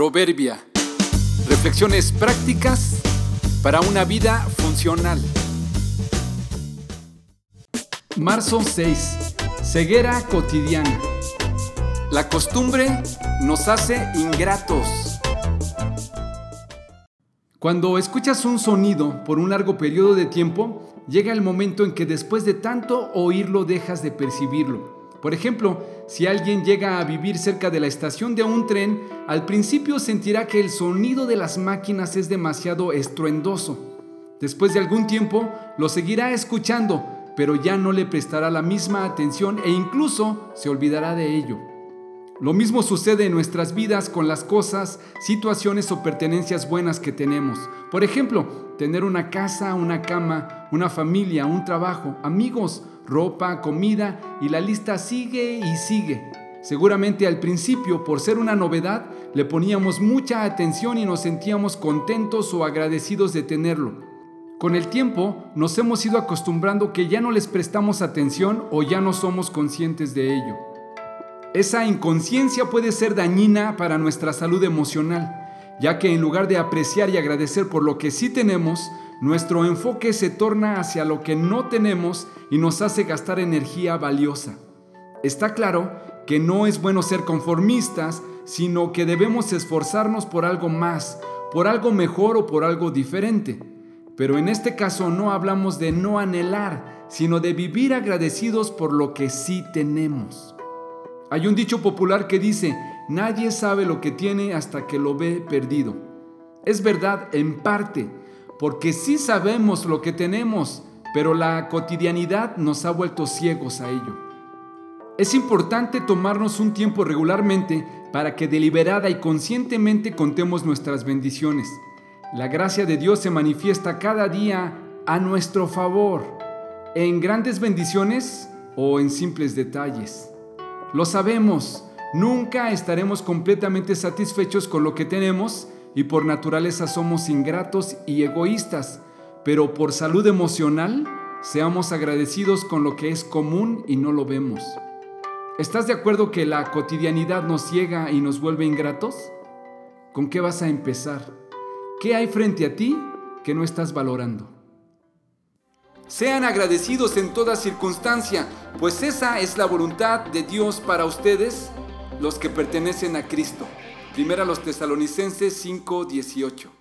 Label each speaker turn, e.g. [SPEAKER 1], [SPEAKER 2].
[SPEAKER 1] Proverbia. Reflexiones prácticas para una vida funcional. Marzo 6. Ceguera cotidiana. La costumbre nos hace ingratos. Cuando escuchas un sonido por un largo periodo de tiempo, llega el momento en que después de tanto oírlo dejas de percibirlo. Por ejemplo, si alguien llega a vivir cerca de la estación de un tren, al principio sentirá que el sonido de las máquinas es demasiado estruendoso. Después de algún tiempo lo seguirá escuchando, pero ya no le prestará la misma atención e incluso se olvidará de ello. Lo mismo sucede en nuestras vidas con las cosas, situaciones o pertenencias buenas que tenemos. Por ejemplo, tener una casa, una cama, una familia, un trabajo, amigos, ropa, comida y la lista sigue y sigue. Seguramente al principio, por ser una novedad, le poníamos mucha atención y nos sentíamos contentos o agradecidos de tenerlo. Con el tiempo nos hemos ido acostumbrando que ya no les prestamos atención o ya no somos conscientes de ello. Esa inconsciencia puede ser dañina para nuestra salud emocional, ya que en lugar de apreciar y agradecer por lo que sí tenemos, nuestro enfoque se torna hacia lo que no tenemos y nos hace gastar energía valiosa. Está claro que no es bueno ser conformistas, sino que debemos esforzarnos por algo más, por algo mejor o por algo diferente. Pero en este caso no hablamos de no anhelar, sino de vivir agradecidos por lo que sí tenemos. Hay un dicho popular que dice, nadie sabe lo que tiene hasta que lo ve perdido. Es verdad en parte, porque sí sabemos lo que tenemos, pero la cotidianidad nos ha vuelto ciegos a ello. Es importante tomarnos un tiempo regularmente para que deliberada y conscientemente contemos nuestras bendiciones. La gracia de Dios se manifiesta cada día a nuestro favor, en grandes bendiciones o en simples detalles. Lo sabemos, nunca estaremos completamente satisfechos con lo que tenemos y por naturaleza somos ingratos y egoístas, pero por salud emocional seamos agradecidos con lo que es común y no lo vemos. ¿Estás de acuerdo que la cotidianidad nos ciega y nos vuelve ingratos? ¿Con qué vas a empezar? ¿Qué hay frente a ti que no estás valorando? Sean agradecidos en toda circunstancia, pues esa es la voluntad de Dios para ustedes, los que pertenecen a Cristo. Primera los tesalonicenses 5:18.